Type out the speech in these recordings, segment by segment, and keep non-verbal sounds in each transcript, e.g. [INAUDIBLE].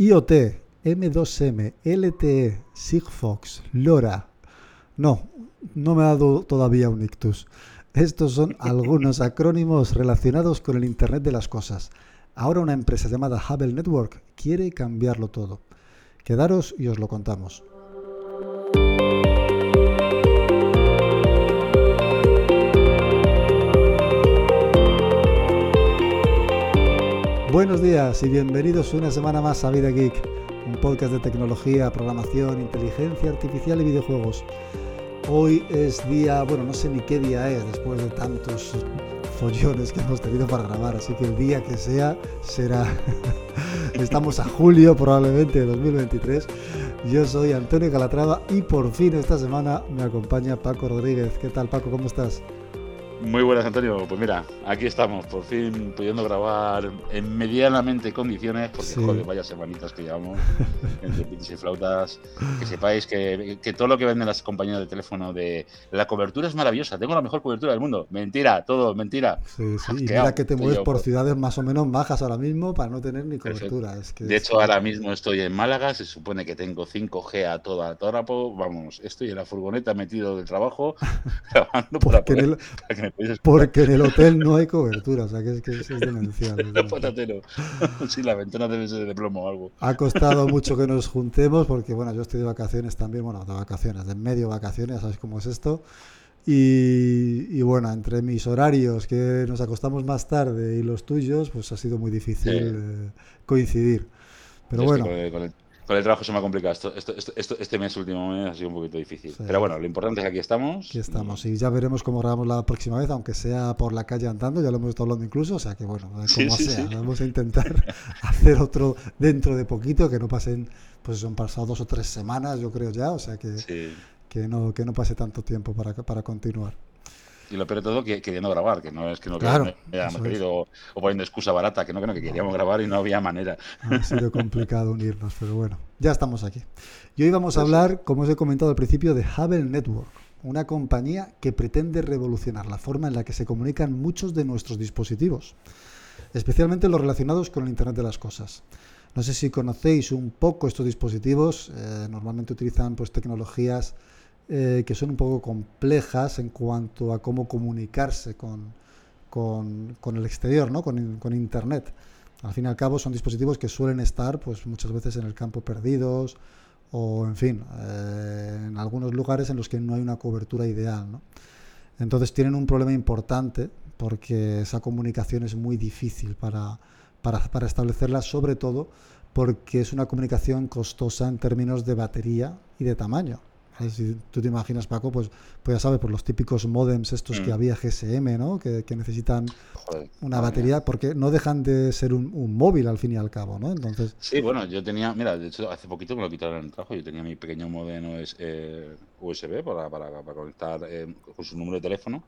IoT, M2M, LTE, Sigfox, LoRa. No, no me ha dado todavía un ictus. Estos son [LAUGHS] algunos acrónimos relacionados con el Internet de las Cosas. Ahora una empresa llamada Hubble Network quiere cambiarlo todo. Quedaros y os lo contamos. Buenos días y bienvenidos una semana más a Vida Geek, un podcast de tecnología, programación, inteligencia artificial y videojuegos. Hoy es día, bueno, no sé ni qué día es después de tantos follones que hemos tenido para grabar, así que el día que sea será. [LAUGHS] Estamos a julio probablemente de 2023. Yo soy Antonio Calatrava y por fin esta semana me acompaña Paco Rodríguez. ¿Qué tal Paco? ¿Cómo estás? Muy buenas, Antonio. Pues mira, aquí estamos, por fin pudiendo grabar en medianamente condiciones, porque joder, vaya semanitas que llevamos [LAUGHS] entre pitos y flautas. Que sepáis que, que, todo lo que venden las compañías de teléfono de la cobertura es maravillosa, tengo la mejor cobertura del mundo. Mentira, todo, mentira. Sí, sí, y mira que te mueves por ciudades más o menos bajas ahora mismo para no tener ni cobertura. Es que de hecho, ahora mismo estoy en Málaga, se supone que tengo 5G a toda torapo, vamos, estoy en la furgoneta metido del trabajo [LAUGHS] grabando para, poder, para que me [LAUGHS] porque en el hotel no hay cobertura, o sea que es, que es demencial. [LAUGHS] [LAUGHS] sí, la ventana debe ser de plomo o algo. Ha costado mucho que nos juntemos porque, bueno, yo estoy de vacaciones también, bueno, de vacaciones, de medio vacaciones, sabes cómo es esto. Y, bueno, entre mis horarios, que nos acostamos más tarde, y los tuyos, pues ha sido muy difícil eh, coincidir. Pero bueno. Con el trabajo se me ha complicado. Esto, esto, este mes, último mes, ha sido un poquito difícil. Pero bueno, lo importante es que aquí estamos. Aquí estamos. Y ya veremos cómo grabamos la próxima vez, aunque sea por la calle andando. Ya lo hemos estado hablando incluso. O sea que bueno, como sea. Vamos a intentar [LAUGHS] hacer otro dentro de poquito, que no pasen, pues son pasado dos o tres semanas, yo creo ya. O sea que, que, no, que no pase tanto tiempo para, para continuar. Y lo peor de todo, que queriendo grabar, que no es que no claro, hayamos querido o poniendo excusa barata, que no, que no, que queríamos grabar y no había manera. Ha sido [LAUGHS] complicado unirnos, pero bueno, ya estamos aquí. Y hoy vamos a hablar, como os he comentado al principio, de Hubble Network, una compañía que pretende revolucionar la forma en la que se comunican muchos de nuestros dispositivos, especialmente los relacionados con el Internet de las Cosas. No sé si conocéis un poco estos dispositivos, eh, normalmente utilizan pues tecnologías eh, que son un poco complejas en cuanto a cómo comunicarse con, con, el exterior, ¿no? Con, con, Internet. Al fin y al cabo son dispositivos que suelen estar pues, muchas veces en el campo perdidos o, en fin, eh, en algunos lugares en los que no hay una cobertura ideal. ¿no? Entonces tienen un problema importante porque esa comunicación es muy difícil para, para, para establecerla, sobre todo porque es una comunicación costosa en términos de batería y de tamaño. Si tú te imaginas, Paco, pues, pues ya sabes, por los típicos modems estos que mm. había GSM, ¿no? Que, necesitan una batería, porque no dejan de ser un, móvil al fin y al cabo, ¿no? Entonces... Sí, bueno, yo tenía, mira, de hecho, hace poquito me lo quitaron en el trabajo, yo tenía mi pequeño modem USB eh, para, para, conectar eh, con su número de teléfono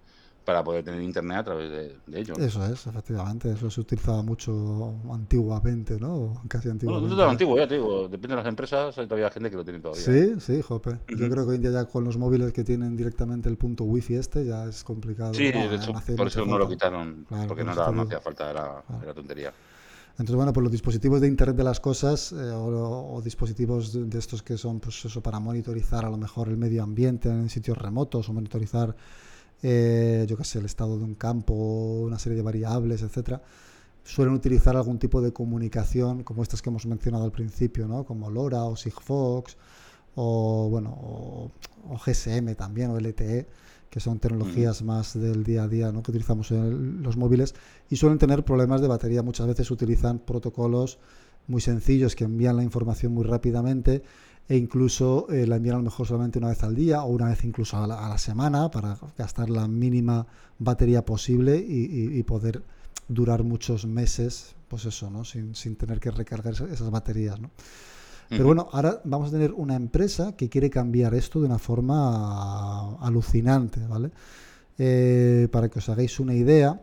para poder tener internet a través de, ellos. Eso es, efectivamente, eso se utilizaba mucho antiguamente, ¿no? Casi antiguamente. Bueno, no antiguo, ya te digo, depende de las empresas, hay todavía gente que lo tiene todavía. Sí, sí, jope. Yo creo que hoy en día ya con los móviles que tienen directamente el punto wifi este ya es complicado. Sí, de hecho, por eso no lo quitaron, porque no, no hacía falta, era, tontería. Entonces, bueno, pues los dispositivos de Internet de las Cosas eh, o, dispositivos de, de, estos que son, pues eso, para monitorizar a lo mejor el medio ambiente en sitios remotos o monitorizar eh, yo qué sé, el estado de un campo, una serie de variables, etcétera, suelen utilizar algún tipo de comunicación como estas que hemos mencionado al principio, ¿no? como LoRa o Sigfox o bueno o, GSM también o LTE que son tecnologías más del día a día ¿no? que utilizamos en los móviles y suelen tener problemas de batería. Muchas veces utilizan protocolos muy sencillos que envían la información muy rápidamente e incluso eh, la envían a lo mejor solamente una vez al día o una vez incluso a la, semana para gastar la mínima batería posible y, poder durar muchos meses, pues eso, ¿no? Sin, tener que recargar esas baterías, ¿no? Pero bueno, ahora vamos a tener una empresa que quiere cambiar esto de una forma alucinante, ¿vale? Eh, para que os hagáis una idea,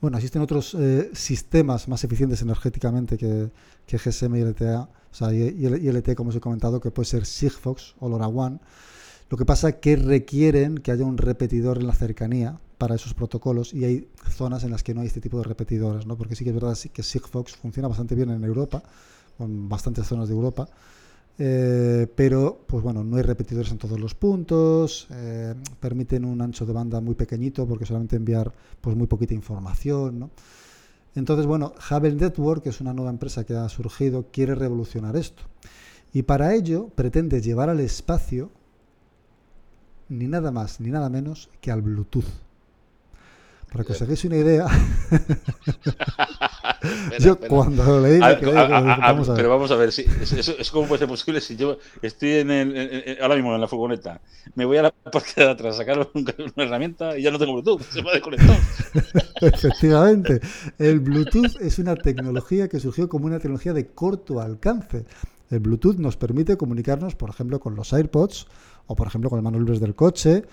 bueno, existen otros eh, sistemas más eficientes energéticamente que, que GSM y LTA, o sea, y, LTE, como os he comentado, que puede ser Sigfox o LoRaWAN. Lo que pasa es que requieren que haya un repetidor en la cercanía para esos protocolos y hay zonas en las que no hay este tipo de repetidores, ¿no? Porque sí que es verdad que Sigfox funciona bastante bien en Europa, con bastantes zonas de Europa. Eh, pero, pues bueno, no hay repetidores en todos los puntos, eh, permiten un ancho de banda muy pequeñito porque solamente enviar pues muy poquita información, ¿no? Entonces, bueno, Hubble Network, que es una nueva empresa que ha surgido, quiere revolucionar esto. Y para ello pretende llevar al espacio ni nada más ni nada menos que al Bluetooth. Para que os hagáis una idea, [LAUGHS] yo cuando lo leí, vamos a ver. pero vamos a ver, si, es, como puede ser posible si yo estoy en el, ahora mismo en la furgoneta, me voy a la parte de atrás a sacar una herramienta y ya no tengo Bluetooth, se va a desconectar. [LAUGHS] Efectivamente, el Bluetooth es una tecnología que surgió como una tecnología de corto alcance. El Bluetooth nos permite comunicarnos, por ejemplo, con los AirPods o, por ejemplo, con el manual del coche,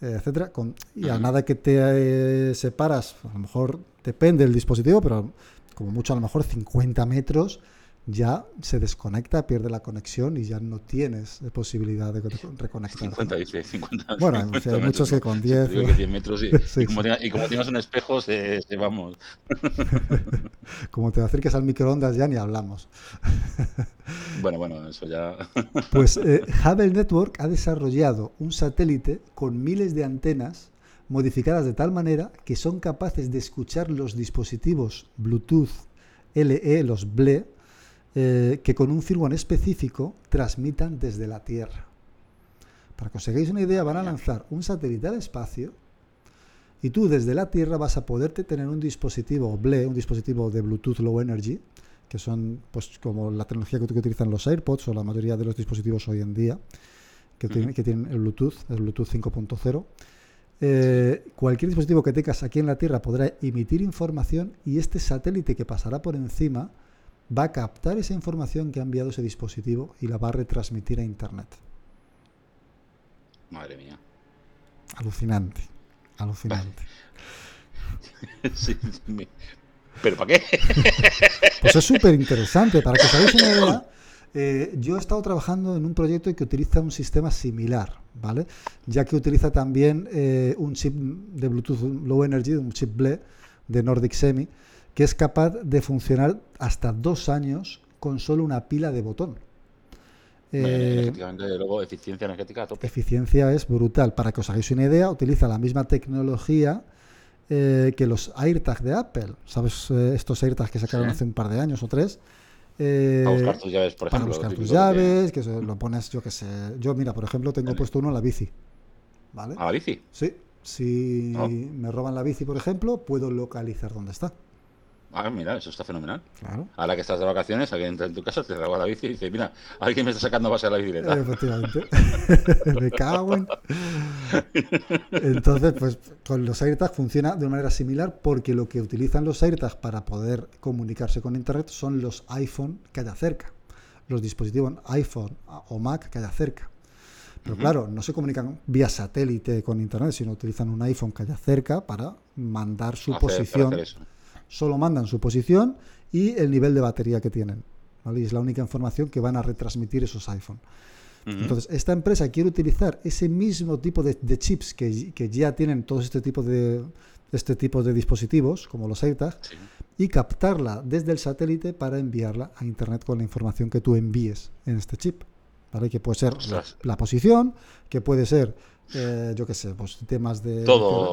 eh, etcétera. Con, y a nada que te eh, separas, a lo mejor depende del dispositivo, pero como mucho a lo mejor 50 metros, ya se desconecta, pierde la conexión y ya no tienes posibilidad de reconectar. 50, dice, 50. Bueno, [LAUGHS] hay muchos que con 10. Que 10 metros y, [LAUGHS] y, como tienes un espejo, se, vamos. [LAUGHS] como te acerques al microondas, ya ni hablamos. bueno, bueno, eso ya. pues eh, Hubble Network ha desarrollado un satélite con miles de antenas modificadas de tal manera que son capaces de escuchar los dispositivos Bluetooth LE, los BLE, eh, que con un firmware específico transmitan desde la Tierra. Para que os hagáis una idea, van a lanzar un satélite al espacio y tú desde la Tierra vas a poderte tener un dispositivo BLE, un dispositivo de Bluetooth Low Energy, que son pues como la tecnología que, utilizan los AirPods o la mayoría de los dispositivos hoy en día, que, tienen, que tienen el Bluetooth, el Bluetooth 5.0. Eh, cualquier dispositivo que tengas aquí en la Tierra podrá emitir información y este satélite que pasará por encima va a captar esa información que ha enviado ese dispositivo y la va a retransmitir a Internet. Madre mía. Alucinante, alucinante. [LAUGHS] ¿Pero para qué? Pues es súper interesante. Para que os hagáis una [LAUGHS] idea, eh, yo he estado trabajando en un proyecto que utiliza un sistema similar, ¿vale? Ya que utiliza también eh, un chip de Bluetooth Low Energy, un chip BLE de Nordic Semi, que es capaz de funcionar hasta dos años con solo una pila de botón. Eh, efectivamente, luego eficiencia energética a tope. Eficiencia es brutal. Para que os hagáis una idea, utiliza la misma tecnología eh, que los AirTag de Apple. ¿Sabes? Eh, estos AirTags que sacaron hace un par de años o tres. Para buscar tus llaves, por ejemplo. Para buscar tus llaves, que, lo pones, yo qué sé. Yo, mira, por ejemplo, tengo puesto uno en la bici. ¿Vale? ¿A la bici? Sí. Si oh. me roban la bici, por ejemplo, puedo localizar dónde está. Ah, mira, eso está fenomenal. Claro. Ahora que estás de vacaciones, alguien entra en tu casa, te roba la bici y dice, mira, alguien me está sacando base a la bicicleta. Efectivamente. [LAUGHS] me cago en... Entonces, pues con los AirTags funciona de una manera similar porque lo que utilizan los AirTags para poder comunicarse con Internet son los iPhone que haya cerca. Los dispositivos iPhone o Mac que haya cerca. Pero claro, no se comunican vía satélite con Internet, sino utilizan un iPhone que haya cerca para mandar su posición solo mandan su posición y el nivel de batería que tienen. Y es la única información que van a retransmitir esos iPhone. Entonces, esta empresa quiere utilizar ese mismo tipo de, chips que, ya tienen todo este tipo de, este tipo de dispositivos, como los AirTags, y captarla desde el satélite para enviarla a Internet con la información que tú envíes en este chip. ¿vale? Que puede ser la, posición, que puede ser eh, yo qué sé, pues temas de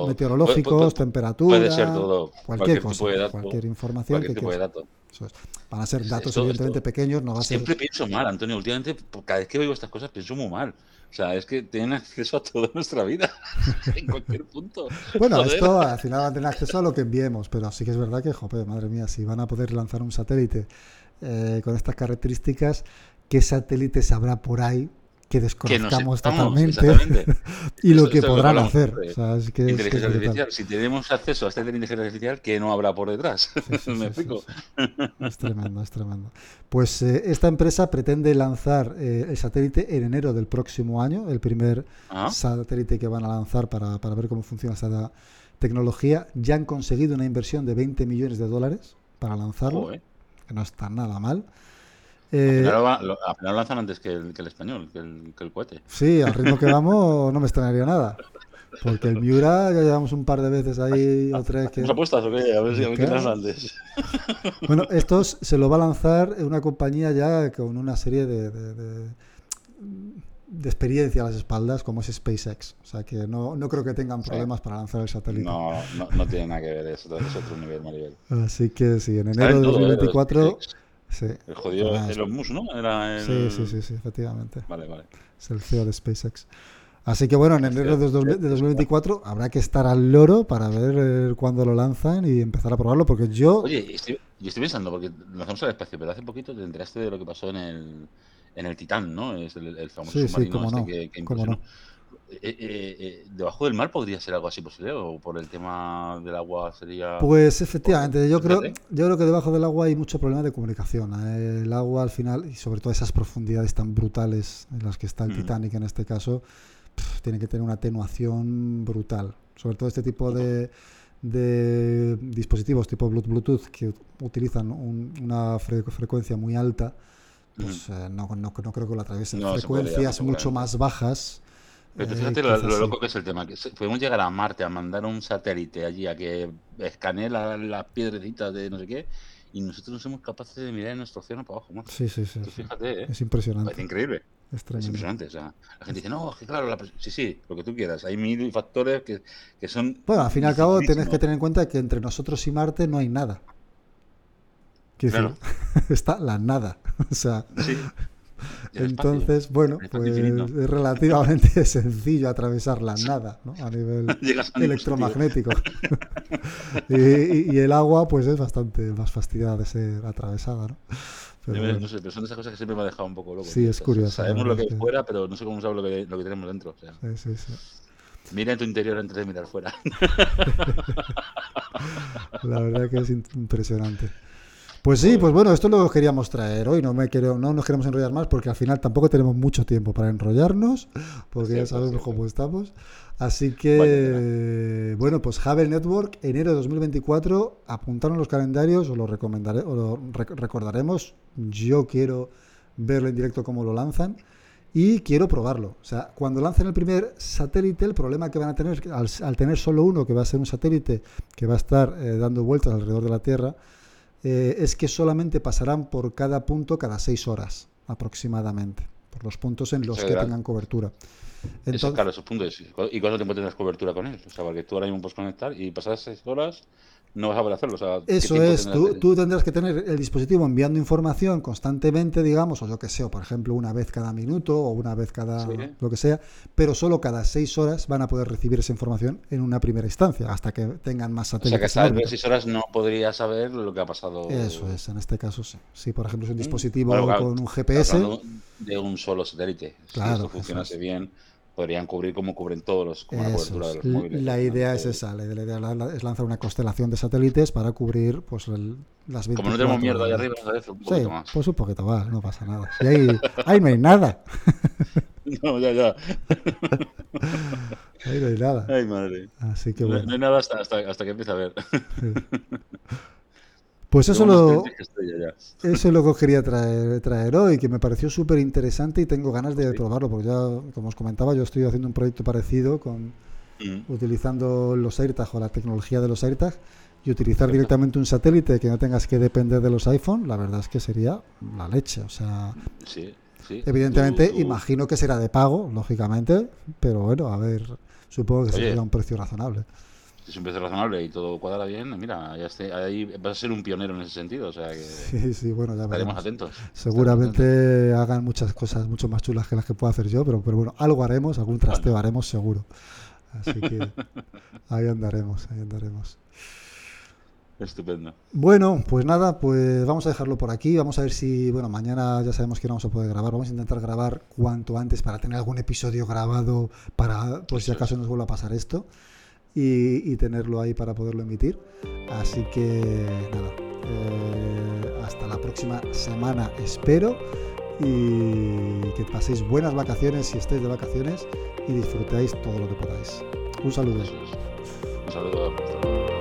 meteorológicos, temperatura, puede ser todo, cualquier, cosa, cualquier información que tipo Van a ser datos evidentemente pequeños, no va a Siempre pienso mal, Antonio, últimamente cada vez que oigo estas cosas pienso muy mal. O sea, es que tienen acceso a toda nuestra vida, [LAUGHS] en cualquier punto. Bueno, esto al final van a tener acceso a lo que enviemos, pero sí que es verdad que, joder, madre mía, si van a poder lanzar un satélite eh, con estas características, ¿qué satélites habrá por ahí que desconozcamos totalmente [LAUGHS] y lo que podrán hacer. inteligencia artificial. Si tenemos acceso a esta inteligencia artificial, ¿qué no habrá por detrás? [LAUGHS] ¿Me explico? es tremendo, es tremendo. Pues eh, esta empresa pretende lanzar eh, el satélite en enero del próximo año, el primer ah. satélite que van a lanzar para, para ver cómo funciona esta tecnología. Ya han conseguido una inversión de 20 millones de dólares para lanzarlo, que no está nada mal. Eh, al, final lo, lanzan antes que el, español, que el, cohete. Sí, al ritmo que vamos [LAUGHS] no me extrañaría nada. Porque el Miura ya llevamos un par de veces ahí o tres que... apuestas o qué? A ver si a qué antes. [LAUGHS] Bueno, estos se lo va a lanzar una compañía ya con una serie de, de, experiencia a las espaldas como es SpaceX. O sea que no, no creo que tengan problemas para lanzar el satélite. No, no, no, tiene nada que ver, es, es otro nivel, Maribel. Así que sí, en enero de 2024... Sí. El jodido Elon Musk, ¿no? Era el... sí, sí, sí, sí, efectivamente. Vale, vale. Es el CEO de SpaceX. Así que bueno, en enero de 2024 habrá que estar al loro para ver eh, cuándo lo lanzan y empezar a probarlo, porque yo... Oye, estoy, yo estoy pensando, porque lanzamos al espacio, pero hace poquito te enteraste de lo que pasó en el, en el Titán, ¿no? Es el, famoso submarino este que, que no. Eh, eh, eh, ¿Debajo del mar podría ser algo así posible? ¿O por el tema del agua sería.? Pues efectivamente, yo creo, yo creo que debajo del agua hay mucho problema de comunicación. El agua al final, y sobre todo esas profundidades tan brutales en las que está el mm. Titanic en este caso, tiene que tener una atenuación brutal. Sobre todo este tipo de, de dispositivos tipo Bluetooth que utilizan una frecuencia muy alta, pues mm. no, no, creo que lo atraviesen. frecuencias mucho más bajas pero eh, fíjate lo, loco que es el tema, que podemos llegar a Marte, a mandar un satélite allí a que escanee las piedrecitas de no sé qué, y nosotros no somos capaces de mirar en nuestro océano para abajo. Sí, sí, sí. fíjate, ¿eh? Es impresionante. Es increíble. Es, impresionante. O sea, la gente dice, no, es que claro, sí, sí, lo que tú quieras. Hay mil factores que, que son. Bueno, al fin y al cabo, tienes que tener en cuenta que entre nosotros y Marte no hay nada. Claro. [LAUGHS] está la nada. [LAUGHS] O sea. Sí. Entonces, bueno, pues es relativamente [LAUGHS] sencillo atravesar la nada ¿no? a nivel [LAUGHS] electromagnético. [LAUGHS] y, el agua, pues es bastante más fastidiada de ser atravesada. ¿no? Pero, no sé, pero son esas cosas que siempre me ha dejado un poco loco. Sí, es curioso. Sabemos lo que hay fuera, pero no sé cómo sabemos lo que, lo que tenemos dentro. O sea. Sí, sí, sí. Mira en tu interior antes de mirar fuera. La verdad que es impresionante. Pues sí, pues bueno, esto lo queríamos traer hoy. No, me quiero, no nos queremos enrollar más porque al final tampoco tenemos mucho tiempo para enrollarnos, [LAUGHS] porque ya sabemos cómo estamos. Así que, bueno, pues Hubble Network, enero de 2024, apuntaron los calendarios, o lo, recomendaré, o lo recordaremos. Yo quiero verlo en directo cómo lo lanzan y quiero probarlo. O sea, cuando lancen el primer satélite, el problema que van a tener, al, al tener solo uno, que va a ser un satélite que va a estar eh, dando vueltas alrededor de la Tierra, eh, es que solamente pasarán por cada punto cada seis horas aproximadamente, por los puntos en los que tengan cobertura. Entonces, claro, esos puntos. ¿Y cuánto tiempo tendrás cobertura con él? O sea, porque tú ahora mismo puedes conectar y pasar seis horas no vas a poder hacerlo. Eso es, tú, tendrás que tener el dispositivo enviando información constantemente, digamos, o yo que sé, por ejemplo, una vez cada minuto o una vez cada lo que sea, pero solo cada seis horas van a poder recibir esa información en una primera instancia, hasta que tengan más satélites. O sea, que hasta seis horas no podría saber lo que ha pasado. Eso es, en este caso sí. Si, por ejemplo, es un mm. dispositivo con un GPS. De un solo satélite. Claro. Si esto funcionase bien podrían cubrir como cubren todos los, como la cobertura de los móviles. La idea es esa, la idea es lanzar una constelación de satélites para cubrir pues las 24 Como no tenemos mierda ahí arriba, ¿sabes? Un poquito sí, más. pues un poquito más, no pasa nada. Y ahí, ahí no hay nada. [LAUGHS] no, ya, ya. ahí no hay nada. Ay, madre. Así que bueno. No, hay nada hasta, hasta, hasta que empiece a ver. [LAUGHS] Pues eso, lo, eso es lo que quería traer, traer hoy, que me pareció súper interesante y tengo ganas de probarlo, porque ya, como os comentaba, yo estoy haciendo un proyecto parecido con mm. utilizando los AirTag o la tecnología de los AirTag y utilizar directamente un satélite que no tengas que depender de los iPhone, la verdad es que sería la leche. O sea, evidentemente imagino que será de pago, lógicamente, pero bueno, a ver, supongo que sería un precio razonable es un precio razonable y todo cuadra bien, mira, ya esté, ahí vas a ser un pionero en ese sentido, o sea que [LAUGHS] sí, sí, bueno, ya estaremos atentos. Seguramente hagan muchas cosas mucho más chulas que las que puedo hacer yo, pero, pero bueno, algo haremos, algún trasteo haremos seguro. Así que [LAUGHS] ahí andaremos, ahí andaremos. Estupendo. Bueno, pues nada, pues vamos a dejarlo por aquí. Vamos a ver si, bueno, mañana ya sabemos que no vamos a poder grabar. Vamos a intentar grabar cuanto antes para tener algún episodio grabado para, pues si acaso nos vuelva a pasar esto y, tenerlo ahí para poderlo emitir. Así que nada, eh, hasta la próxima semana espero y que paséis buenas vacaciones si estáis de vacaciones y disfrutéis todo lo que podáis. Un saludo. Un saludo.